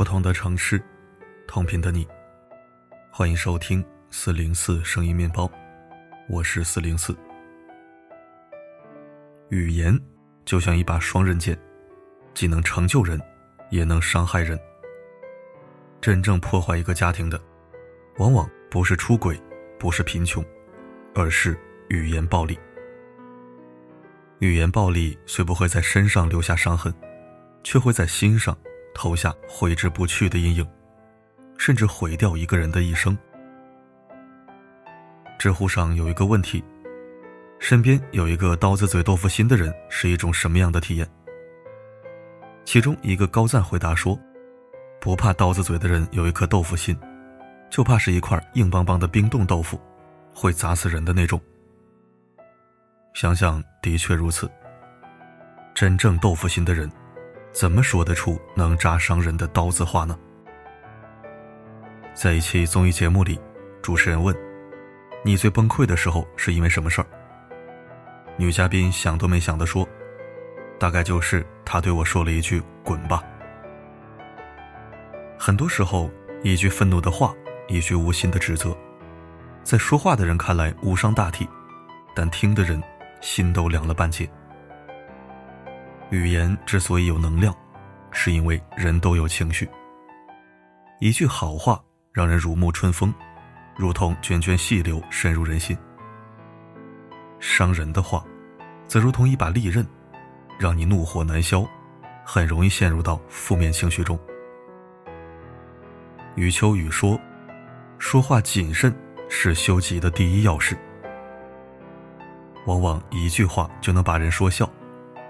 不同的城市，同频的你，欢迎收听四零四声音面包，我是四零四。语言就像一把双刃剑，既能成就人，也能伤害人。真正破坏一个家庭的，往往不是出轨，不是贫穷，而是语言暴力。语言暴力虽不会在身上留下伤痕，却会在心上投下挥之不去的阴影，甚至毁掉一个人的一生。知乎上有一个问题：身边有一个刀子嘴豆腐心的人是一种什么样的体验？其中一个高赞回答说：“不怕刀子嘴的人有一颗豆腐心，就怕是一块硬邦邦的冰冻豆腐，会砸死人的那种。”想想的确如此。真正豆腐心的人，怎么说得出能扎伤人的刀子话呢？在一期综艺节目里，主持人问：“你最崩溃的时候是因为什么事儿？”女嘉宾想都没想的说：“大概就是他对我说了一句‘滚吧’。”很多时候，一句愤怒的话，一句无心的指责，在说话的人看来无伤大体，但听的人。心都凉了半截。语言之所以有能量，是因为人都有情绪。一句好话让人如沐春风，如同涓涓细流深入人心；伤人的话，则如同一把利刃，让你怒火难消，很容易陷入到负面情绪中。余秋雨说：“说话谨慎是修己的第一要事。”往往一句话就能把人说笑，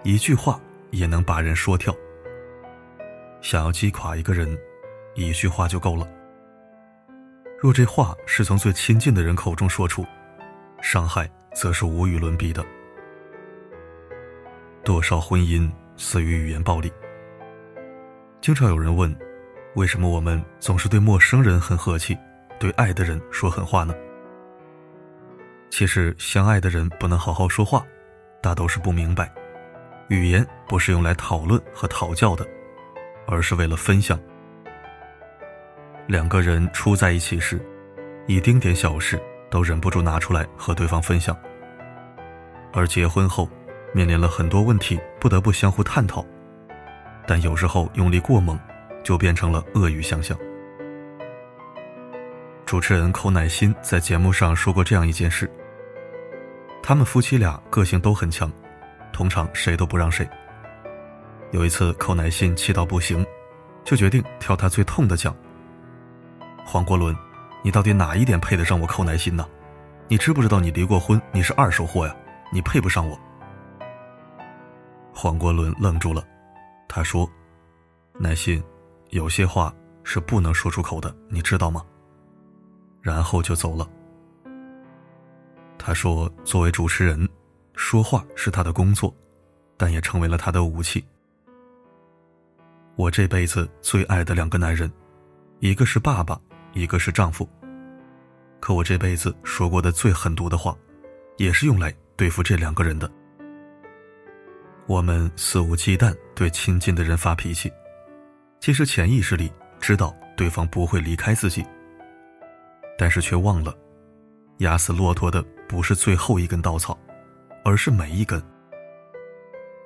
一句话也能把人说跳。想要击垮一个人，一句话就够了。若这话是从最亲近的人口中说出，伤害则是无与伦比的。多少婚姻死于语言暴力。经常有人问，为什么我们总是对陌生人很和气，对爱的人说狠话呢？其实，相爱的人不能好好说话，大都是不明白，语言不是用来讨论和讨教的，而是为了分享。两个人初在一起时，一丁点小事都忍不住拿出来和对方分享，而结婚后，面临了很多问题，不得不相互探讨，但有时候用力过猛，就变成了恶语相向。主持人寇乃馨在节目上说过这样一件事。他们夫妻俩个性都很强，通常谁都不让谁。有一次，寇乃馨气到不行，就决定挑他最痛的讲：“黄国伦，你到底哪一点配得上我寇乃馨呢？你知不知道你离过婚，你是二手货呀？你配不上我。”黄国伦愣住了，他说：“乃馨，有些话是不能说出口的，你知道吗？”然后就走了。他说：“作为主持人，说话是他的工作，但也成为了他的武器。我这辈子最爱的两个男人，一个是爸爸，一个是丈夫。可我这辈子说过的最狠毒的话，也是用来对付这两个人的。我们肆无忌惮对亲近的人发脾气，其实潜意识里知道对方不会离开自己，但是却忘了，压死骆驼的。”不是最后一根稻草，而是每一根。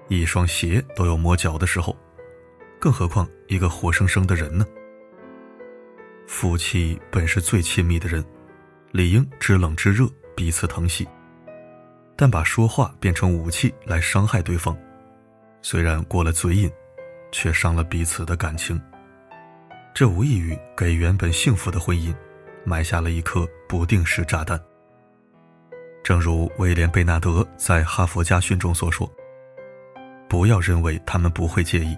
一双鞋都有磨脚的时候，更何况一个活生生的人呢？夫妻本是最亲密的人，理应知冷知热，彼此疼惜。但把说话变成武器来伤害对方，虽然过了嘴瘾，却伤了彼此的感情。这无异于给原本幸福的婚姻埋下了一颗不定时炸弹。正如威廉·贝纳德在《哈佛家训》中所说：“不要认为他们不会介意，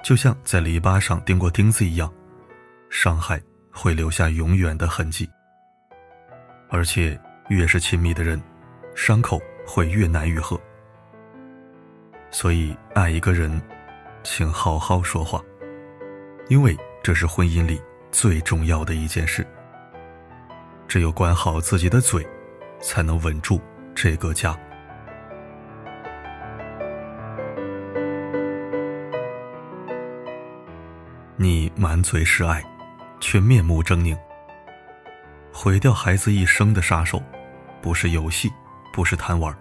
就像在篱笆上钉过钉子一样，伤害会留下永远的痕迹。而且，越是亲密的人，伤口会越难愈合。所以，爱一个人，请好好说话，因为这是婚姻里最重要的一件事。只有管好自己的嘴。”才能稳住这个家。你满嘴是爱，却面目狰狞。毁掉孩子一生的杀手，不是游戏，不是贪玩，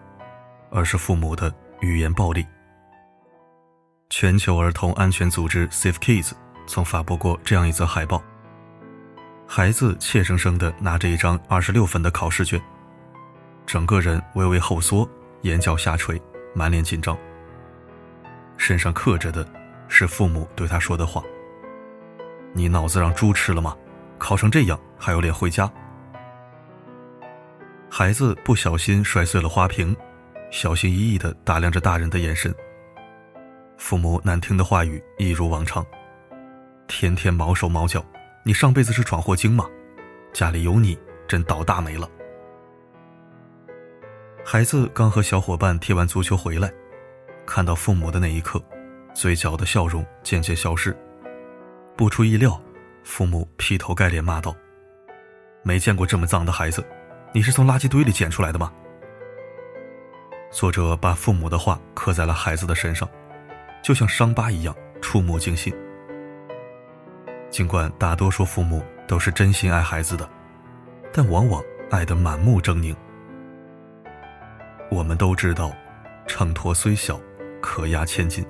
而是父母的语言暴力。全球儿童安全组织 Safe Kids 曾发布过这样一则海报：孩子怯生生地拿着一张二十六分的考试卷，整个人微微后缩，眼角下垂，满脸紧张。身上刻着的是父母对他说的话：“你脑子让猪吃了吗？考成这样还有脸回家？”孩子不小心摔碎了花瓶，小心翼翼地打量着大人的眼神。父母难听的话语一如往常，天天毛手毛脚，你上辈子是闯祸精吗？家里有你真倒大霉了。孩子刚和小伙伴踢完足球回来，看到父母的那一刻，嘴角的笑容渐渐消失。不出意料，父母劈头盖脸骂道：“没见过这么脏的孩子。”你是从垃圾堆里捡出来的吗？作者把父母的话刻在了孩子的身上，就像伤疤一样触目惊心。尽管大多数父母都是真心爱孩子的，但往往爱得满目狰狞。我们都知道，秤砣虽小，可压千斤。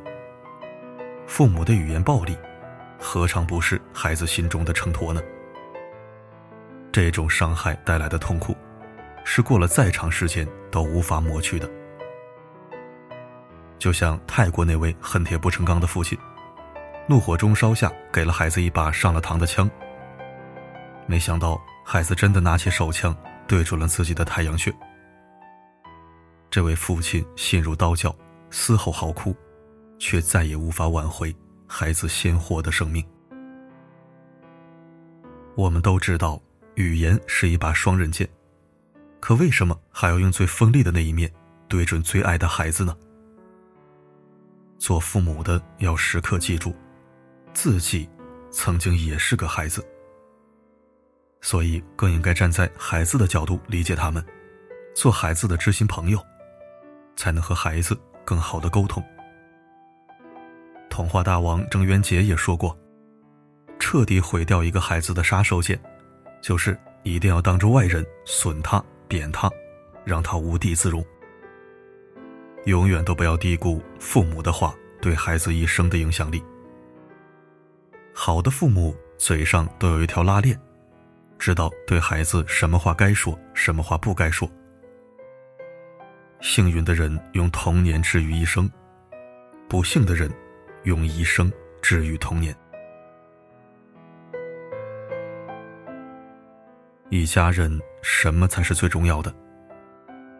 父母的语言暴力，何尝不是孩子心中的秤砣呢？这种伤害带来的痛苦。是过了再长时间都无法抹去的。就像泰国那位恨铁不成钢的父亲，怒火中烧下给了孩子一把上了膛的枪。没想到孩子真的拿起手枪对准了自己的太阳穴。这位父亲心如刀绞，嘶吼嚎哭，却再也无法挽回孩子鲜活的生命。我们都知道，语言是一把双刃剑。可为什么还要用最锋利的那一面对准最爱的孩子呢？做父母的要时刻记住，自己曾经也是个孩子，所以更应该站在孩子的角度理解他们，做孩子的知心朋友，才能和孩子更好的沟通。童话大王郑渊洁也说过，彻底毁掉一个孩子的杀手锏，就是一定要当着外人损他。贬他，让他无地自容。永远都不要低估父母的话对孩子一生的影响力。好的父母嘴上都有一条拉链，知道对孩子什么话该说，什么话不该说。幸运的人用童年治愈一生，不幸的人用一生治愈童年。一家人。什么才是最重要的？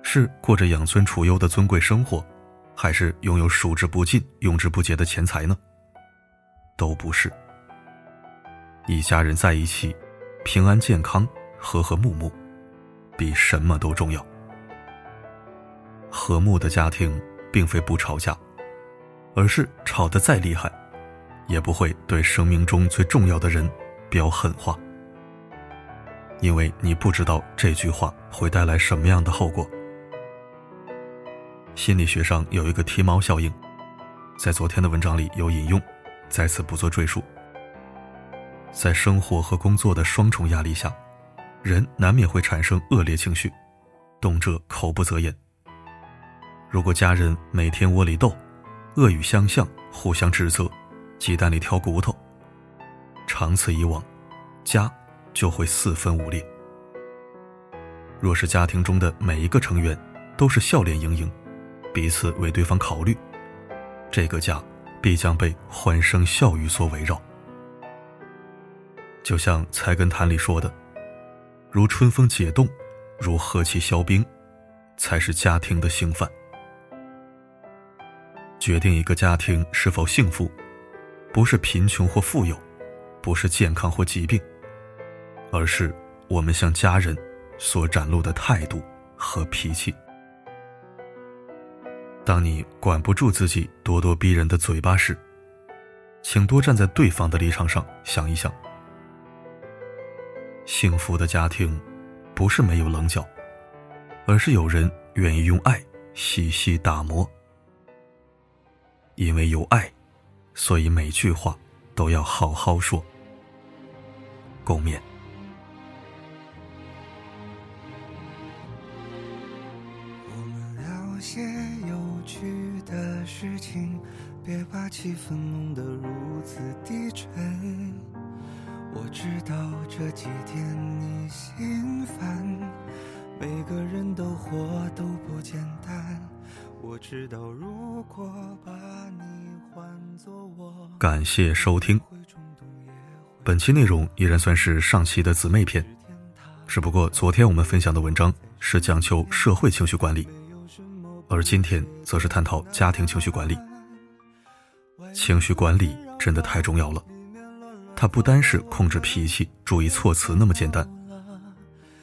是过着养尊处优的尊贵生活，还是拥有数之不尽、用之不竭的钱财呢？都不是。一家人在一起，平安健康、和和睦睦，比什么都重要。和睦的家庭，并非不吵架，而是吵得再厉害，也不会对生命中最重要的人飙狠话。因为你不知道这句话会带来什么样的后果。心理学上有一个贴猫效应，在昨天的文章里有引用，在此不做赘述。在生活和工作的双重压力下，人难免会产生恶劣情绪，动辄口不择言。如果家人每天窝里斗，恶语相向，互相指责，鸡蛋里挑骨头，长此以往，家。就会四分五裂。若是家庭中的每一个成员都是笑脸盈盈，彼此为对方考虑，这个家必将被欢声笑语所围绕。就像《菜根谭》里说的：“如春风解冻，如和气消冰，才是家庭的兴范。”决定一个家庭是否幸福，不是贫穷或富有，不是健康或疾病。而是我们向家人所展露的态度和脾气。当你管不住自己咄咄逼人的嘴巴时，请多站在对方的立场上想一想。幸福的家庭，不是没有棱角，而是有人愿意用爱细细打磨。因为有爱，所以每句话都要好好说。共勉。我们聊些有趣的事情，别把气氛弄得如此低沉。我知道这几天你心烦，每个人都活都不简单。我知道如果把你换作我，感谢收听。本期内容依然算是上期的姊妹篇，只不过昨天我们分享的文章是讲求社会情绪管理，而今天则是探讨家庭情绪管理。情绪管理真的太重要了，它不单是控制脾气、注意措辞那么简单，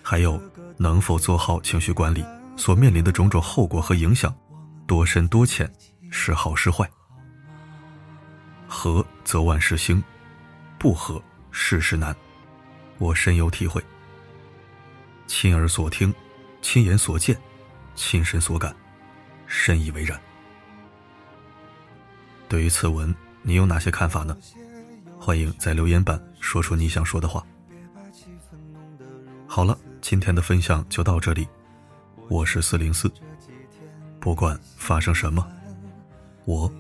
还有能否做好情绪管理所面临的种种后果和影响，多深多浅，是好是坏。合则万事兴，不合事事难，我深有体会。亲耳所听，亲眼所见，亲身所感，深以为然。对于此文，你有哪些看法呢？欢迎在留言板说出你想说的话。好了，今天的分享就到这里。我是四零四，不管发生什么，我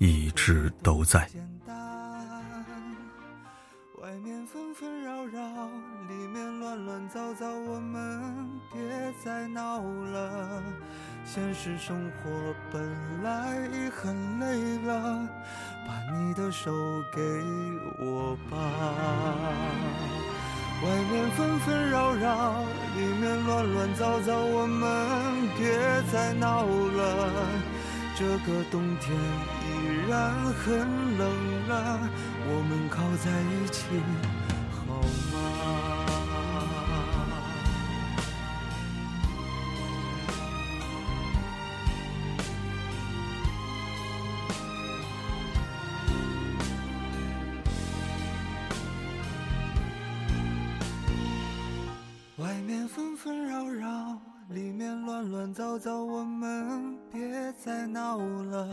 一直都在。外面纷纷扰扰，里面乱乱糟糟，我们别再闹了。现实生活本来已很累了，把你的手给我吧。外面纷纷扰扰，里面乱乱糟糟，我们别再闹了。这个冬天依然很冷了，我们靠在一起。纷纷扰扰，里面乱乱糟糟，我们别再闹了。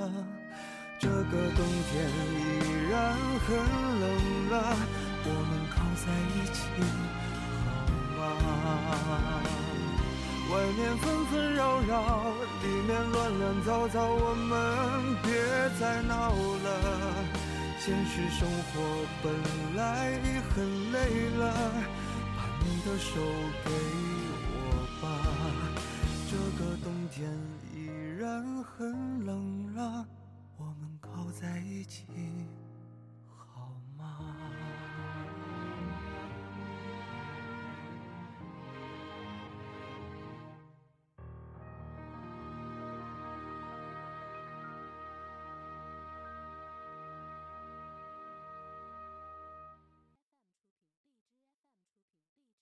这个冬天依然很冷了，我们靠在一起好吗？外面纷纷扰扰，里面乱乱糟糟，我们别再闹了。现实生活本来已很累了。的手给